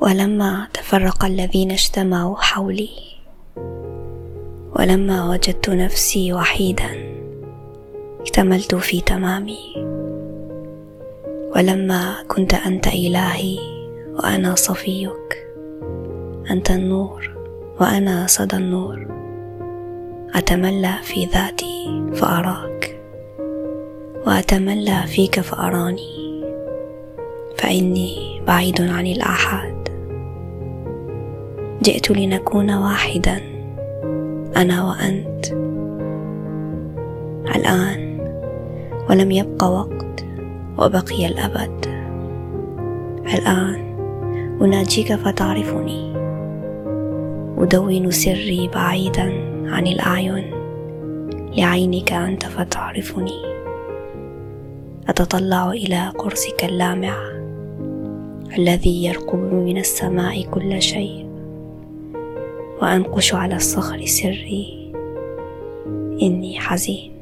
ولما تفرق الذين اجتمعوا حولي. ولما وجدت نفسي وحيدا اكتملت في تمامي. ولما كنت أنت إلهي وأنا صفيك أنت النور وأنا صدى النور. أتملى في ذاتي فأراك وأتملى فيك فأراني. فإني بعيد عن الآحاد. جئت لنكون واحدا أنا وأنت. الآن ولم يبق وقت وبقي الأبد. الآن أناجيك فتعرفني. أدون سري بعيدا عن الأعين. لعينك أنت فتعرفني. أتطلع إلى قرصك اللامع الذي يرقب من السماء كل شيء. وأنقش على الصخر سري إني حزين.